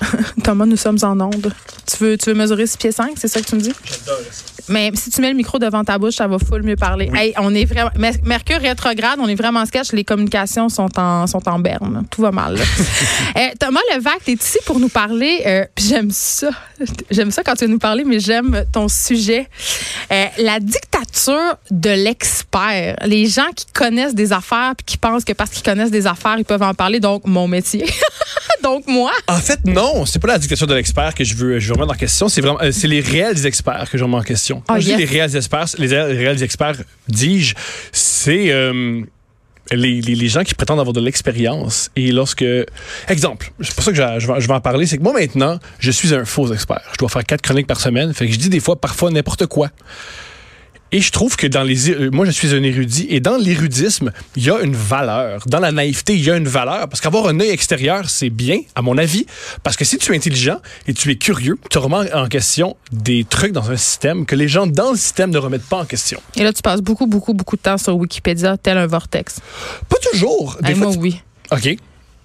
Thomas, nous sommes en onde. Tu veux, tu veux mesurer 6 pieds 5, c'est ça que tu me dis? J'adore ça. Mais si tu mets le micro devant ta bouche, ça va full mieux parler. Hey, on est vraiment. Mer- Mercure rétrograde, on est vraiment sketch. Les communications sont en, sont en berne. Tout va mal. Euh, Thomas Levac, t'es ici pour nous parler. euh, j'aime ça. J'aime ça quand tu veux nous parler, mais j'aime ton sujet. Euh, la dictature de l'expert. Les gens qui connaissent des affaires puis qui pensent que parce qu'ils connaissent des affaires, ils peuvent en parler. Donc, mon métier. Donc, moi? En fait, non, c'est pas la dictature de l'expert que je veux, je veux remettre en question. C'est vraiment, euh, c'est les réels experts que je remets en question. Quand Ah, je dis les réels experts, les réels, experts, dis-je, c'est euh, les, les, les gens qui prétendent avoir de l'expérience. Et lorsque, exemple, c'est pour ça que je, je vais, je vais en parler, c'est que moi maintenant, je suis un faux expert. Je dois faire quatre chroniques par semaine, fait que je dis des fois, parfois n'importe quoi. Et je trouve que dans les... euh, Moi, je suis un érudit. Et dans l'érudisme, il y a une valeur. Dans la naïveté, il y a une valeur. Parce qu'avoir un œil extérieur, c'est bien, à mon avis. Parce que si tu es intelligent et tu es curieux, tu remets en question des trucs dans un système que les gens dans le système ne remettent pas en question. Et là, tu passes beaucoup, beaucoup, beaucoup de temps sur Wikipédia, tel un vortex. Pas toujours. Des Hey, fois, moi, tu- oui. OK.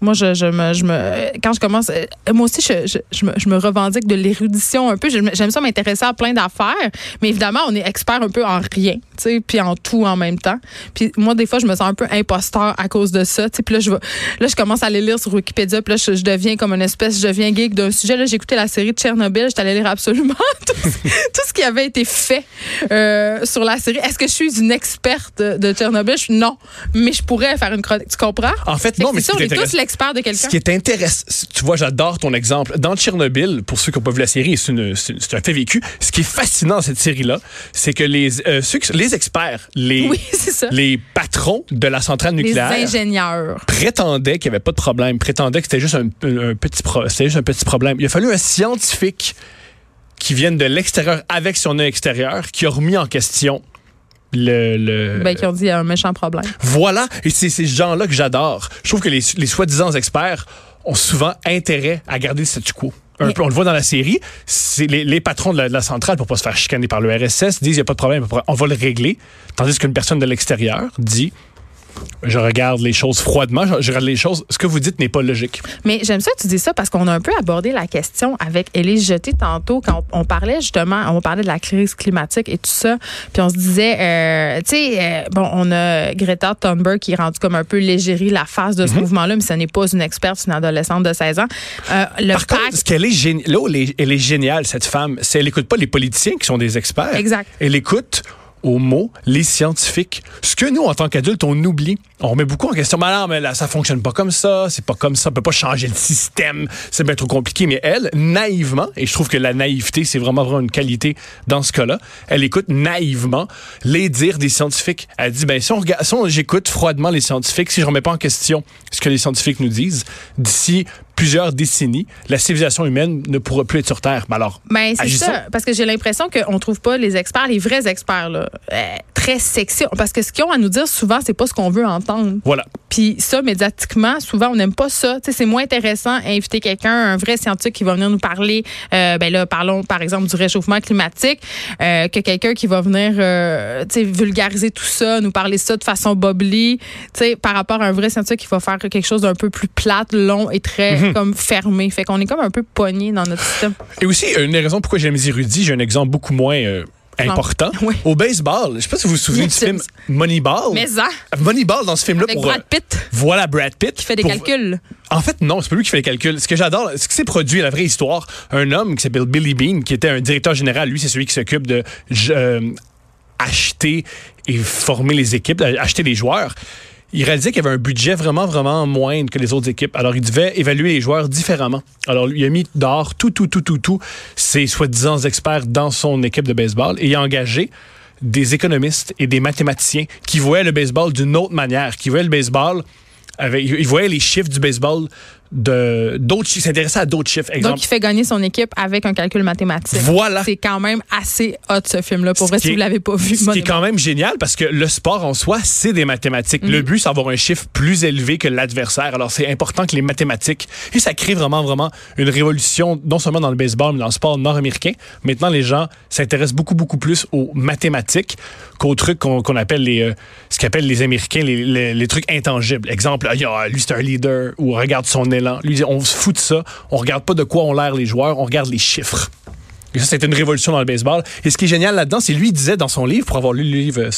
Moi, je, je me, je me, quand je commence, euh, moi aussi, je, je, je me, je me revendique de l'érudition un peu. J'aime ça m'intéresser à plein d'affaires, mais évidemment, on est expert un peu en rien, tu sais, puis en tout en même temps. Puis moi, des fois, je me sens un peu imposteur à cause de ça, tu sais. Puis là, je là, je commence à aller lire sur Wikipédia, puis là, je, je deviens comme une espèce, je deviens geek d'un sujet. Là, j'ai écouté la série de Tchernobyl, j'étais allée lire absolument tout, tout ce qui avait été fait euh, sur la série. Est-ce que je suis une experte de, Tchernobyl? Je- non, mais je pourrais faire une chronique. Tu comprends? En fait, Fait non, mais c'est on est tous l'expert de Ce quelqu'un. qui est intéressant, tu vois, j'adore ton exemple. Dans Tchernobyl, pour ceux qui n'ont pas vu la série, c'est un fait vécu. Ce qui est fascinant dans cette série-là, c'est que les, euh, ceux qui- les experts, les, Oui, les patrons de la centrale Les nucléaire ingénieurs. prétendaient qu'il n'y avait pas de problème, prétendaient que c'était juste un, un petit pro- c'était juste un petit problème. Il a fallu un scientifique qui vienne de l'extérieur avec son œil extérieur qui a remis en question le, le- Ben, qui ont dit il y a un méchant problème. voilà, et c'est ces gens-là que j'adore. Je trouve que les, les soi-disant experts ont souvent intérêt à garder le statu quo. Un Mais- peu, on le voit dans la série, c'est les, les patrons de la, de la centrale, pour pas se faire chicaner par le RSS, disent il n'y a pas de problème, on va le régler. Tandis qu'une personne de l'extérieur dit je regarde les choses froidement, je, regarde les choses, ce que vous dites n'est pas logique. Mais j'aime ça que tu dis ça parce qu'on a un peu abordé la question avec Élise Jeté tantôt quand on, on parlait justement, on parlait de la crise climatique et tout ça. Puis on se disait, euh, tu sais, euh, bon, on a Greta Thunberg qui est rendue comme un peu légérie la face de ce mouvement-là, mais ce n'est pas une experte, c'est une adolescente de 16 ans. Euh, le Par contre, ce qu'elle est, géni- là où elle est, elle est géniale, cette femme, c'est qu'elle n'écoute pas les politiciens qui sont des experts. Exact. Elle écoute au mot les scientifiques. Ce que nous, en tant qu'adultes, on oublie. On remet beaucoup en question. Mais non, mais là, ça fonctionne pas comme ça. C'est pas comme ça. On peut pas changer le système. C'est bien trop compliqué. Mais elle, naïvement, et je trouve que la naïveté, c'est vraiment, vraiment une qualité dans ce cas-là, elle écoute naïvement les dires des scientifiques. Elle dit, ben, si on regarde, si j'écoute froidement les scientifiques, si je remets pas en question ce que les scientifiques nous disent, d'ici plusieurs décennies, la civilisation humaine ne pourra plus être sur Terre. Ben alors, Ben, c'est ça. Parce que j'ai l'impression qu'on trouve pas les experts, les vrais experts, là, euh, très sexy. Parce que ce qu'ils ont à nous dire souvent, c'est pas ce qu'on veut entendre. Voilà. Puis ça, médiatiquement, souvent, on n'aime pas ça. Tu sais, c'est moins intéressant inviter quelqu'un, un vrai scientifique qui va venir nous parler. Euh, ben là, parlons par exemple du réchauffement climatique, euh, que quelqu'un qui va venir, euh, tu sais, vulgariser tout ça, nous parler ça de façon bobli. Tu sais, par rapport à un vrai scientifique qui va faire quelque chose d'un peu plus plate, long et très Comme fermé. Fait qu'on est comme un peu pogné dans notre système. Et aussi, une des raisons pourquoi j'aime les érudits, j'ai un exemple beaucoup moins euh, important. Oui. Au baseball, je sais pas si vous vous souvenez du film. Moneyball. Mais ça, Moneyball, dans ce film-là, pour... Brad euh, Pitt Voilà Brad Pitt. qui fait des Pour- calculs. En fait, non, c'est pas lui qui fait les calculs. Ce que j'adore, ce qui s'est produit, la vraie histoire, un homme qui s'appelle Billy Bean, qui était un directeur général, lui, c'est celui qui s'occupe de euh, acheter et former les équipes, euh, acheter les joueurs. Il réalisait qu'il y avait un budget vraiment, vraiment moindre que les autres équipes. Alors, il devait évaluer les joueurs différemment. Alors, il a mis dehors tout, tout, tout, tout, tout ses soi-disant experts dans son équipe de baseball et il a engagé des économistes et des mathématiciens qui voyaient le baseball d'une autre manière, qui voyaient le baseball avec, ils voyaient les chiffres du baseball de d'autres s'intéressaient à d'autres chiffres. Exemple, Donc, il fait gagner son équipe avec un calcul mathématique. Voilà. C'est quand même assez hot, ce film-là. Pour Ce vrai, si est- vous l'avez pas vu. Ce qui est quand même génial parce que le sport en soi, c'est des mathématiques. Mm. Le but, c'est d'avoir un chiffre plus élevé que l'adversaire. Alors, c'est important que les mathématiques. Et ça crée vraiment, vraiment une révolution, non seulement dans le baseball, mais dans le sport nord-américain. Maintenant, les gens s'intéressent beaucoup, beaucoup plus aux mathématiques qu'aux trucs qu'on appelle les. euh, ce qu'appellent les Américains les, les- les trucs intangibles. Exemple, il y a- lui, c'est un leader, ou regarde son élan. Mêlant. Lui, on se fout de ça. On regarde pas de quoi ont l'air les joueurs, on regarde les chiffres. Et ça, c'était une révolution dans le baseball. Et ce qui est génial là-dedans, c'est lui, disait dans son livre, pour avoir lu le livre euh,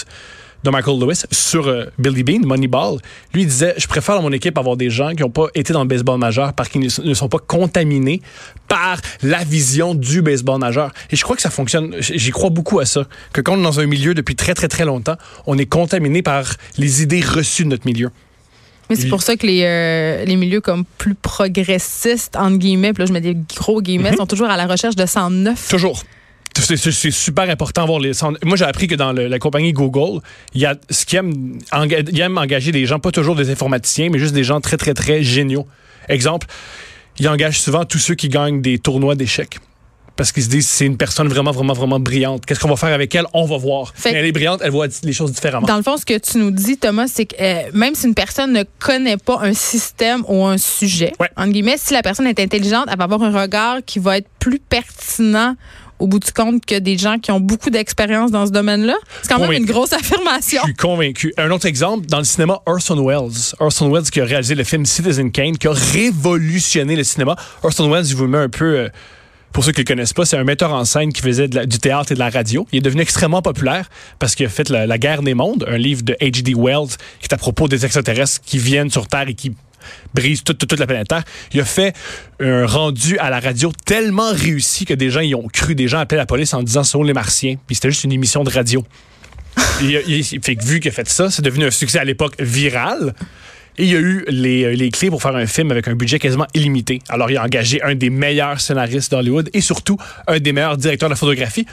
de Michael Lewis sur euh, Billy Bean, Moneyball, lui disait je préfère dans mon équipe avoir des gens qui n'ont pas été dans le baseball majeur parce qu'ils ne sont pas contaminés par la vision du baseball majeur. Et je crois que ça fonctionne. J'y crois beaucoup à ça. Que quand on est dans un milieu depuis très très très longtemps, on est contaminé par les idées reçues de notre milieu. Mais c'est pour ça que les, euh, les milieux comme plus progressistes, entre guillemets, puis là je mets des gros guillemets, Mhm. sont toujours à la recherche de 109. Toujours. C'est- super important les. Moi, j'ai appris que dans le- la compagnie Google, il y a ce qui aime, enga- ils aiment engager des gens, pas toujours des informaticiens, mais juste des gens très, très, très géniaux. Exemple, ils engagent souvent tous ceux qui gagnent des tournois d'échecs. Parce qu'ils se disent, c'est une personne vraiment, vraiment, vraiment brillante. Qu'est-ce qu'on va faire avec elle? On va voir. Fait- Mais elle est brillante, elle voit les choses différemment. Dans le fond, ce que tu nous dis, Thomas, c'est que euh, même si une personne ne connaît pas un système ou un sujet, Ouais. entre guillemets, si la personne est intelligente, elle va avoir un regard qui va être plus pertinent au bout du compte que des gens qui ont beaucoup d'expérience dans ce domaine-là. C'est quand même une grosse affirmation. Je suis convaincu. Un autre exemple, dans le cinéma, Orson Welles. Orson Welles qui a réalisé le film Citizen Kane, qui a révolutionné le cinéma. Orson Welles, je vous mets un peu... euh, pour ceux qui ne le connaissent pas, c'est un metteur en scène qui faisait la- du théâtre et de la radio. Il est devenu extrêmement populaire parce qu'il a fait la, La guerre des mondes, un livre de H.G. Wells qui est à propos des extraterrestres qui viennent sur Terre et qui brisent toute, toute, toute la planète Terre. Il a fait un rendu à la radio tellement réussi que des gens y ont cru. Des gens appelaient la police en disant « Ce sont les Martiens ». Puis c'était juste une émission de radio. Il fait que vu qu'il a fait ça, c'est devenu un succès à l'époque viral. Et il y a eu les, euh, les clés pour faire un film avec un budget quasiment illimité. Alors, il a engagé un des meilleurs scénaristes d'Hollywood et surtout un des meilleurs directeurs de photographie.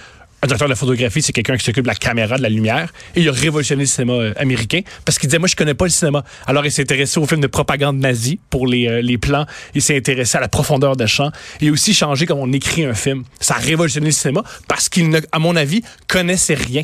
Un directeur de photographie, c'est quelqu'un qui s'occupe de la caméra, de la lumière. Et il a révolutionné le cinéma euh, américain parce qu'il disait, moi, je connais pas le cinéma. Alors, il s'est intéressé aux films de propagande nazie pour les, euh, les plans. Il s'est intéressé à la profondeur de champ. Il a aussi changé comment on écrit un film. Ça a révolutionné le cinéma parce qu'il, à mon avis, connaissait rien.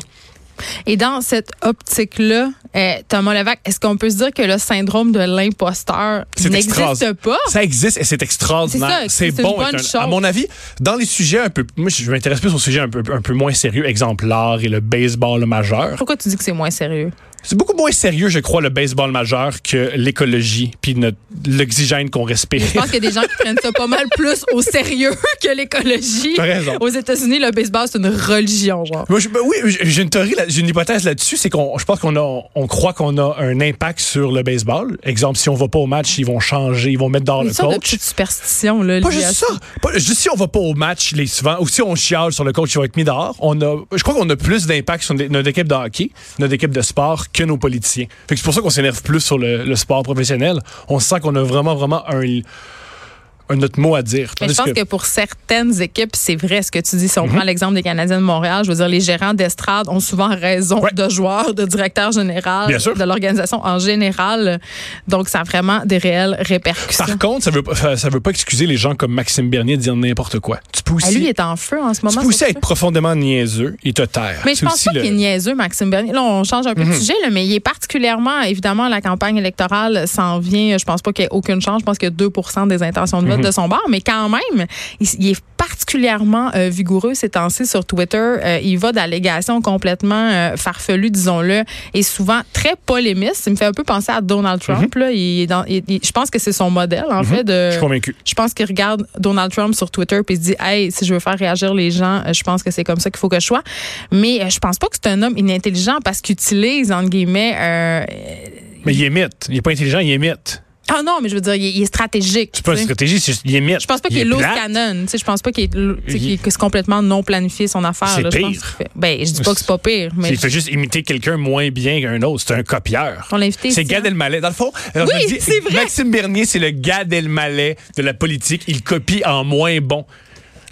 Et dans cette optique-là, euh, Thomas Levac, est-ce qu'on peut se dire que le syndrome de l'imposteur n'existe pas? Ça existe et c'est extraordinaire. C'est bon. une bonne être un- chose. à mon avis, dans les sujets un peu. Moi, je m'intéresse plus aux sujets un peu, un peu moins sérieux, exemple l'art et le baseball majeur. Pourquoi tu dis que c'est moins sérieux? C'est beaucoup moins sérieux, je crois, le baseball majeur que l'écologie puis notre- l'oxygène qu'on respire. Je pense qu'il y a des gens qui prennent ça pas mal plus au sérieux que l'écologie. Aux États-Unis, le baseball, c'est une religion, genre. Moi, je- ben oui, j'ai une théorie, j'ai une hypothèse là-dessus, c'est qu'on, je pense qu'on a, on croit qu'on a un impact sur le baseball. Exemple, si on va pas au match, ils vont changer, ils vont mettre dehors Une le coach. petite superstition, là. Pas juste ça. Pas, juste si on va pas au match les souvent, ou si on chiale sur le coach qui va être mis dehors, on a, je crois qu'on a plus d'impact sur notre équipe de hockey, notre équipe de sport que nos politiciens. Fait que c'est pour ça qu'on s'énerve plus sur le, sport professionnel. On sent qu'on a vraiment, vraiment un notre mot à dire. Mais je pense que... pour certaines équipes, c'est vrai ce que tu dis. Si on Mhm. prend l'exemple des Canadiens de Montréal, je veux dire, les gérants d'estrade ont souvent raison Ouais. de joueurs, de directeurs sûr. de l'organisation en général. Donc, ça a vraiment des réelles répercussions. Par contre, ça veut, ça veut pas excuser les gens comme Maxime Bernier de dire n'importe quoi. Tu peux Ah, aussi, lui, il est en feu en ce tu moment. peux aussi être profondément niaiseux et te taire. Mais je pense pas le- Mhm. qu'il est niaiseux, Maxime Bernier. Là, on change un peu de sujet, là, mais il est particulièrement, évidemment, la campagne électorale s'en vient. Je pense pas qu'il y ait aucune chance. Je pense a 2 des intentions de vote De son bord. Mais quand même, il, il est particulièrement euh, vigoureux ces temps-ci sur Twitter. Euh, il va d'allégations complètement euh, farfelues, disons-le, et souvent très polémistes. Il me fait un peu penser à Donald Trump. là. Il est dans- il- il- je pense que c'est son modèle, en fait. De, Mhm. Je suis convaincu. je pense qu'il regarde Donald Trump sur Twitter puis il se dit hey si je veux faire réagir les gens je pense que c'est comme ça qu'il faut que je sois mais je pense pas que c'est un homme inintelligent parce qu'il utilise entre guillemets Mais il émite. Il est pas intelligent, il émite. Ah non mais je veux dire il est, il est stratégique C'est pas une stratégie, c'est juste, il émite. je pense pas qu'il Il est loose canon. Je pense pas qu'il est, complètement non planifié son affaire. C'est. Je pire. qu'il fait- Ben, je dis pas que c'est pas pire, mais Il fait juste imiter quelqu'un moins bien qu'un autre. C'est un copieur. on l'a invité C'est Gad. Elmaleh. Dans le fond, alors, Oui, je me dis, c'est vrai. Maxime Bernier, c'est le Gad Elmaleh de la politique. Il copie en moins bon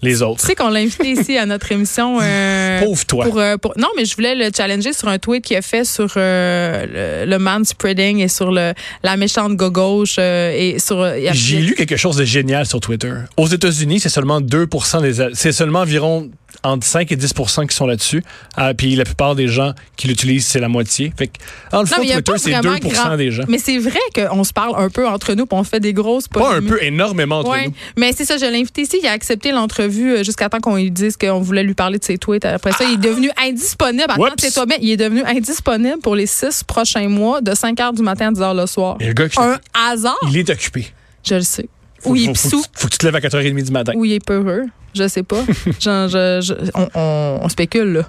les autres. Tu sais qu'on l'a invité ici à notre émission. euh, Pauvre toi. Pour, euh, pour- non, mais je voulais le challenger sur un tweet qu'il a fait sur euh, le, le man spreading et sur le, la méchante gauche euh, et sur. euh, J'ai lu quelque chose de génial sur Twitter. Aux États-Unis, c'est seulement 2 des. C'est seulement environ entre 5 et 10% qui sont là-dessus. Ah, puis la plupart des gens qui l'utilisent, c'est la moitié. Fait que, dans le fond, mais Twitter, c'est vraiment 2 grand- des gens. Mais c'est vrai qu'on se parle un peu entre nous, puis on fait des grosses Pas un peu, énormément entre Ouais. nous. Mais c'est ça, je l'ai invité ici. Il a accepté l'entrevue euh, jusqu'à temps qu'on lui dise qu'on voulait lui parler de ses tweets. Après ça, il est devenu indisponible. Attends, mais il est devenu indisponible pour les six prochains mois, de 5 h du matin à 10 h le soir. Et le gars, qui- Un hasard, il est occupé. je le sais. Faut, Ou il est faut- faut faut que tu te lèves à 4h30 du matin. Ou il est peureux. Je sais pas. Genre, je- je- on, on- on spécule, là.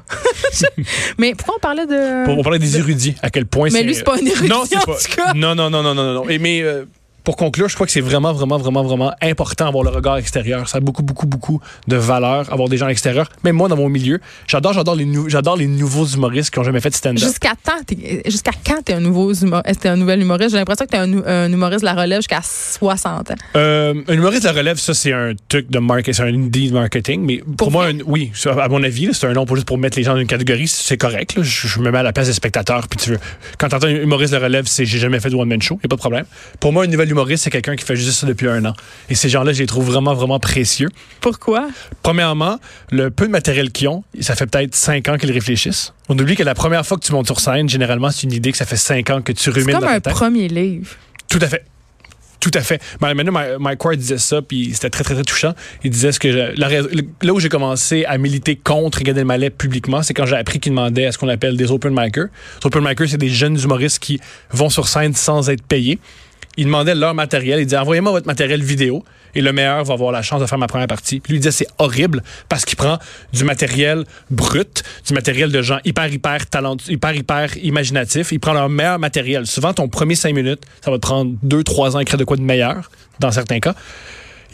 mais pourquoi on parlait de. Pour, on parlait des érudits, à quel point Mais lui, c'est pas un érudit, non, c'est en pas- tout cas. Non, non, non, non, non, non. non. Et mais euh, pour conclure, je crois que c'est vraiment, vraiment, vraiment, vraiment important d'avoir le regard extérieur. Ça a beaucoup, beaucoup, beaucoup de valeur, avoir des gens à l'extérieur. Même moi, dans mon milieu, j'adore, j'adore les, nou- j'adore les nouveaux humoristes qui ont jamais fait de stand-up. Jusqu'à quand t'es un nouveau humo- est-ce que t'es un nouvel humoriste? J'ai l'impression que t'es un, un humoriste de la relève jusqu'à 60 ans. Euh, un humoriste de la relève, ça, c'est un truc de marketing, c'est un indie marketing. Mais pour, Pour moi, un- oui, à mon avis, c'est un nom pour juste pour mettre les gens dans une catégorie, c'est correct. là. Je, je me mets à la place des spectateurs. Puis tu veux, quand t'entends un humoriste de relève, c'est j'ai jamais fait de one-man show, y a pas de problème. Pour moi, un nouvel humoriste, c'est quelqu'un qui fait juste ça depuis un an. Et ces gens-là, je les trouve vraiment, vraiment précieux. Pourquoi? Premièrement, le peu de matériel qu'ils ont, ça fait peut-être cinq ans qu'ils réfléchissent. On oublie que la première fois que tu montes sur scène, généralement, c'est une idée que ça fait cinq ans que tu C'est rumines comme dans un ta tête. premier livre. Tout à fait. Tout à fait. Maintenant, Mike- Ward disait ça, puis c'était très, très, très touchant. Il disait ce que je- la là où j'ai commencé à militer contre Gad Elmaleh publiquement, c'est quand j'ai appris qu'il demandait à ce qu'on appelle des open micers. Les open micers, c'est des jeunes humoristes qui vont sur scène sans être payés. Il demandait leur matériel. Il disait envoyez-moi votre matériel vidéo et le meilleur va avoir la chance de faire ma première partie. Puis lui il disait c'est horrible parce qu'il prend du matériel brut, du matériel de gens hyper hyper talentueux, hyper hyper imaginatifs. Il prend leur meilleur matériel. Souvent ton premier cinq minutes, ça va te prendre deux trois ans à écrire de quoi de meilleur dans certains cas.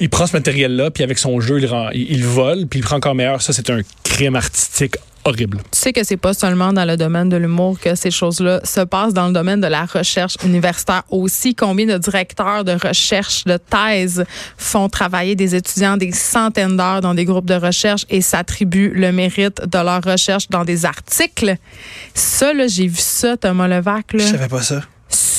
Il prend ce matériel-là, puis avec son jeu, il, rend- il, il vole, puis il prend encore meilleur. Ça, c'est un crime artistique horrible. Tu sais que c'est pas seulement dans le domaine de l'humour que ces choses-là se passent dans le domaine de la recherche universitaire aussi. Combien de directeurs de recherche, de thèse font travailler des étudiants des centaines d'heures dans des groupes de recherche et s'attribuent le mérite de leur recherche dans des articles? Ça, là, j'ai vu ça, Thomas Levac, là, savais pas ça.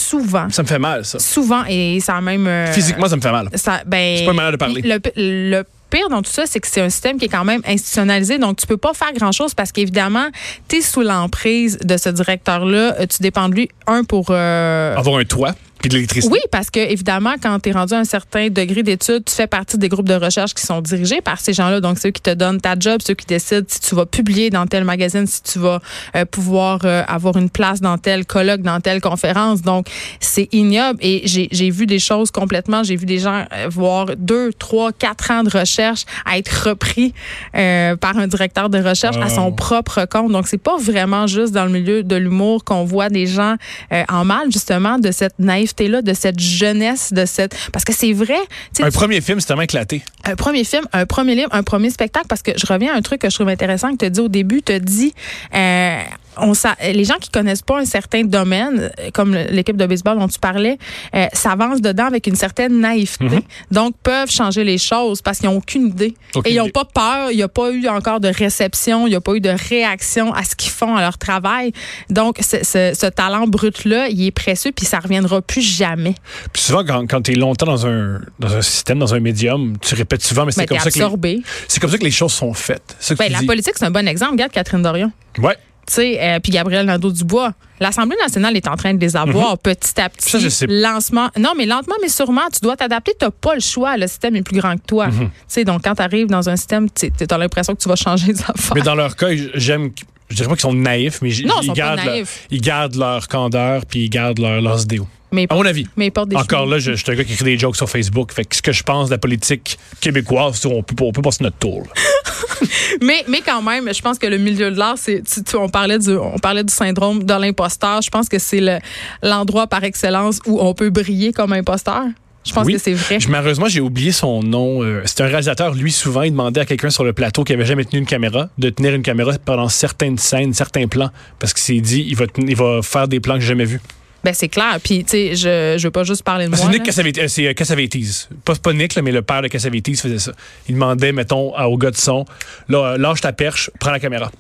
Souvent. Ça me fait mal, ça. Souvent, et ça a même... euh, Physiquement, ça me fait mal. ça, ben, C'est pas une manière de parler. Le, le pire dans tout ça, c'est que c'est un système qui est quand même institutionnalisé. Donc, tu peux pas faire grand-chose parce qu'évidemment, tu es sous l'emprise de ce directeur-là. Euh, Tu dépends de lui, un, pour... euh, Avoir un toit, puis de l'électricité. oui, parce que évidemment, quand tu es rendu à un certain degré d'études, tu fais partie des groupes de recherche qui sont dirigés par ces gens-là. Donc, c'est eux qui te donnent ta job, ceux qui décident si tu vas publier dans tel magazine, si tu vas euh, pouvoir euh, avoir une place dans tel colloque, dans telle conférence. Donc, c'est ignoble. Et j'ai vu des choses complètement. J'ai vu des gens euh, voir deux, trois, quatre ans de recherche à être repris euh, par un directeur de recherche à son Oh. propre compte. Donc, c'est pas vraiment juste dans le milieu de l'humour qu'on voit des gens euh, en mal, justement, de cette naïveté-là, de cette jeunesse, de cette. Parce que c'est vrai. tu Un premier film, c'est tellement éclaté. un premier film, un premier livre, un premier spectacle, parce que je reviens à un truc que je trouve intéressant que tu as dit au début, tu as dit, euh, on, les gens qui connaissent pas un certain domaine, euh, comme l'équipe de baseball dont tu parlais, euh, s'avancent dedans avec une certaine naïveté, donc peuvent changer les choses parce qu'ils n'ont aucune idée. Aucune Et ils n'ont pas peur, il n'y a pas eu encore de réception, il n'y a pas eu de réaction à ce qu'ils font à leur travail. Donc, ce, talent brut-là, il est précieux, puis ça reviendra plus jamais. Puis souvent, quand, quand tu es longtemps dans un, dans un système, dans un médium, tu répètes souvent, mais c'est Mais comme, ça que les- comme ça que les choses sont faites. Ben, la dis. politique, c'est un bon exemple. Regarde Catherine Dorion. Ouais. Tu sais, euh, puis Gabriel Nadeau-Dubois. L'Assemblée nationale est en train de les avoir petit à petit. Mhm. Ça, je sais. Lancement. Non, mais lentement, mais sûrement, tu dois t'adapter. Tu n'as pas le choix. Le système est plus grand que toi. Mhm. Tu sais, donc, quand tu arrives dans un système, tu as l'impression que tu vas changer les affaires. Mais dans leur cas, j'aime. Je dirais pas qu'ils sont naïfs, mais Non, ils ils, sont pas gardent leur, naïfs. ils gardent leur candeur puis ils gardent leur, leurs idéaux. Mais, À mon avis. mais des Encore là, je, je suis un gars qui écrit des jokes sur Facebook. Fait que ce que je pense de la politique québécoise, on peut, on peut passer notre tour. Mais, mais quand même, je pense que le milieu de l'art, c'est, tu- tu- on parlait du, on parlait du syndrome de l'imposteur. Je pense que c'est le, l'endroit par excellence où on peut briller comme imposteur. Je pense Oui. que c'est vrai. Je- malheureusement, j'ai oublié son nom. Euh, c'est un réalisateur, lui, souvent, il demandait à quelqu'un sur le plateau qui avait jamais tenu une caméra de tenir une caméra pendant certaines scènes, certains plans. Parce qu'il s'est dit, il va, ten- il va faire des plans que j'ai jamais vus. Ben, c'est clair. Puis, tu sais, je, je veux pas juste parler de moi. C'est Nick. Cassavetes. euh, C'est euh, Cassavetes. Pas, pas Nick, là, mais le père de Cassavetes faisait ça. Il demandait, mettons, au gars de son, là, euh, lâche ta perche, prends la caméra.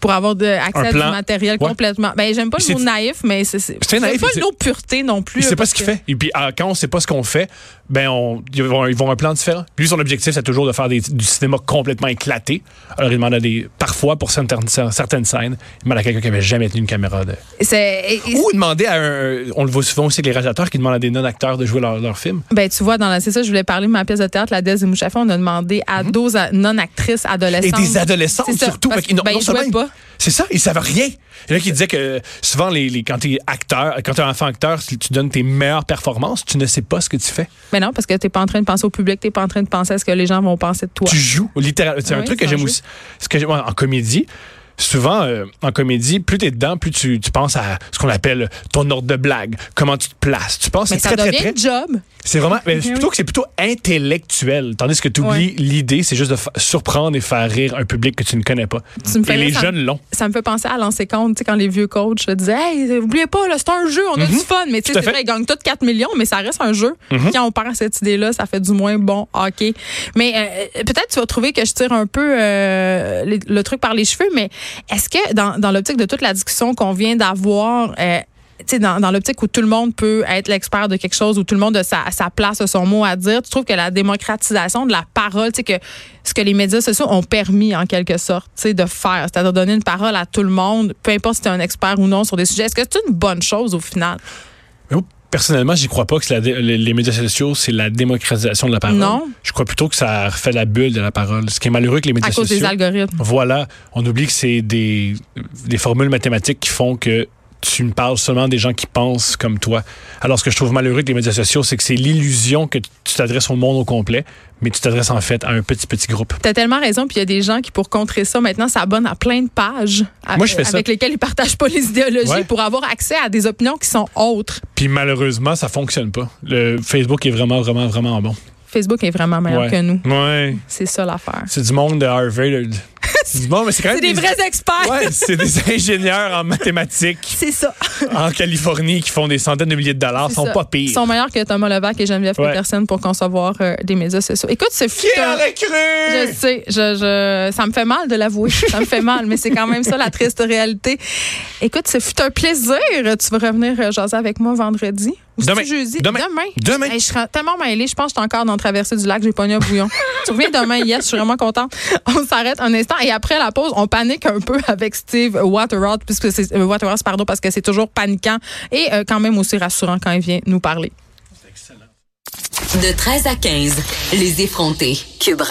pour avoir de, accès à du matériel Ouais. complètement. Ben, j'aime pas le mot c'est- naïf, mais c'est. C'est C'est pas c'est- le mot pureté non plus. Il sait là, pas ce qu'il fait. Et puis, quand on sait pas ce qu'on fait, ben, on, ils, vont, ils vont un plan différent. Lui, son objectif, c'est toujours de faire des- du cinéma complètement éclaté. Alors, il demande à des, parfois, pour certaines, certaines scènes, il demande à quelqu'un qui avait jamais tenu une caméra. De... C'est. et- et- Ou demander à un, on le voit souvent aussi avec les réalisateurs qui demandent à des non-acteurs de jouer leur, leur film. Ben, tu vois, dans la, c'est ça, je voulais parler de ma pièce de théâtre, La Dès et Mouchafon. On a demandé à 12 a- non-actrices Mhm. Et adolescentes. des adolescentes, ça, surtout. parce n'ont- ben, non ils jouaient seulement- pas. C'est ça, ils savent rien. Il y en a qui disaient que souvent, les, les- quand tu es acteur, quand tu es enfant acteur, si tu donnes tes meilleures performances, tu ne sais pas ce que tu fais. Mais Mais non, parce que t'es pas en train de penser au public, t'es pas en train de penser à ce que les gens vont penser de toi. Tu joues, littéralement. C'est un truc que j'aime aussi. Ce que en comédie, souvent, euh, en comédie, plus t'es dedans, plus tu, tu penses à ce qu'on appelle ton ordre de blague, comment tu te places. Tu penses Mais c'est ça très, très, devient très. un job. C'est vraiment. mais Oui, plutôt oui. que c'est plutôt intellectuel. Tandis que tu oublies l'idée, c'est juste de surprendre et faire rire un public que tu ne connais pas. Tu me fais et les ça jeunes l'ont. Ça me fait penser à lancer compte, tu sais, quand les vieux coachs disaient, hey, oubliez pas, là, c'est un jeu, on a du fun. Mais tu Mhm. Sais. Mhm. ils gagnent tous 4 millions, mais ça reste un jeu. Quand on part à cette idée-là, ça fait du moins bon hockey. Mais euh, peut-être tu vas trouver que je tire un peu euh, les- le truc par les cheveux, mais est-ce que dans, dans l'optique de toute la discussion qu'on vient d'avoir, euh, dans, dans l'optique où tout le monde peut être l'expert de quelque chose, où tout le monde a sa, sa place, a son mot à dire, tu trouves que la démocratisation de la parole, que ce que les médias sociaux ont permis en quelque sorte, de faire, c'est-à-dire donner une parole à tout le monde, peu importe si tu es un expert ou non sur des sujets, est-ce que c'est une bonne chose au final? Personnellement, j'y crois pas que la les, médias sociaux, c'est la démocratisation de la parole. Non. Je crois plutôt que ça refait la bulle de la parole. Ce qui est malheureux que les médias À cause sociaux. des algorithmes. Voilà, on oublie que c'est des, des formules mathématiques qui font que tu ne parles seulement des gens qui pensent comme toi. Alors, ce que je trouve malheureux avec les médias sociaux, c'est que c'est l'illusion que tu t'adresses au monde au complet, mais tu t'adresses en fait à un petit, petit groupe. T'as tellement raison, puis il y a des gens qui, pour contrer ça, maintenant s'abonnent à plein de pages à- Moi, je fais ça. avec lesquelles ils partagent pas les idéologies Ouais. pour avoir accès à des opinions qui sont autres. Puis malheureusement, ça fonctionne pas. Le Facebook est vraiment, vraiment, vraiment bon. Facebook est vraiment meilleur Ouais. que nous. Ouais. C'est ça l'affaire. C'est du monde de Harvard. c'est du monde, mais c'est quand même C'est des vrais experts. Ouais, c'est des ingénieurs en mathématiques C'est ça. en Californie qui font des centaines de milliers de dollars. Ils C'est sont ça. pas pires. Ils sont meilleurs que Thomas Levac et Geneviève. Peterson pour concevoir euh, des médias sociaux. Écoute, ce fut Qui aurait cru? Je sais, je, je, ça me fait mal de l'avouer. ça me fait mal, mais c'est quand même ça la triste réalité. Écoute, ce fut un plaisir. Tu vas revenir euh, jaser avec moi vendredi. Demain. jeudi? Demain. Demain. Demain. Hey, je serais tellement mêlée. Je pense que je suis encore dans la traversée du lac. J'ai pogné un bouillon. tu reviens demain, yes. Je suis vraiment contente. On s'arrête un instant. Et après la pause, on panique un peu avec Steve Waterhouse, puisque c'est, euh, Waterhouse, pardon, parce que c'est toujours paniquant et euh, quand même aussi rassurant quand il vient nous parler. De 13 à 15, les effrontés. Cube.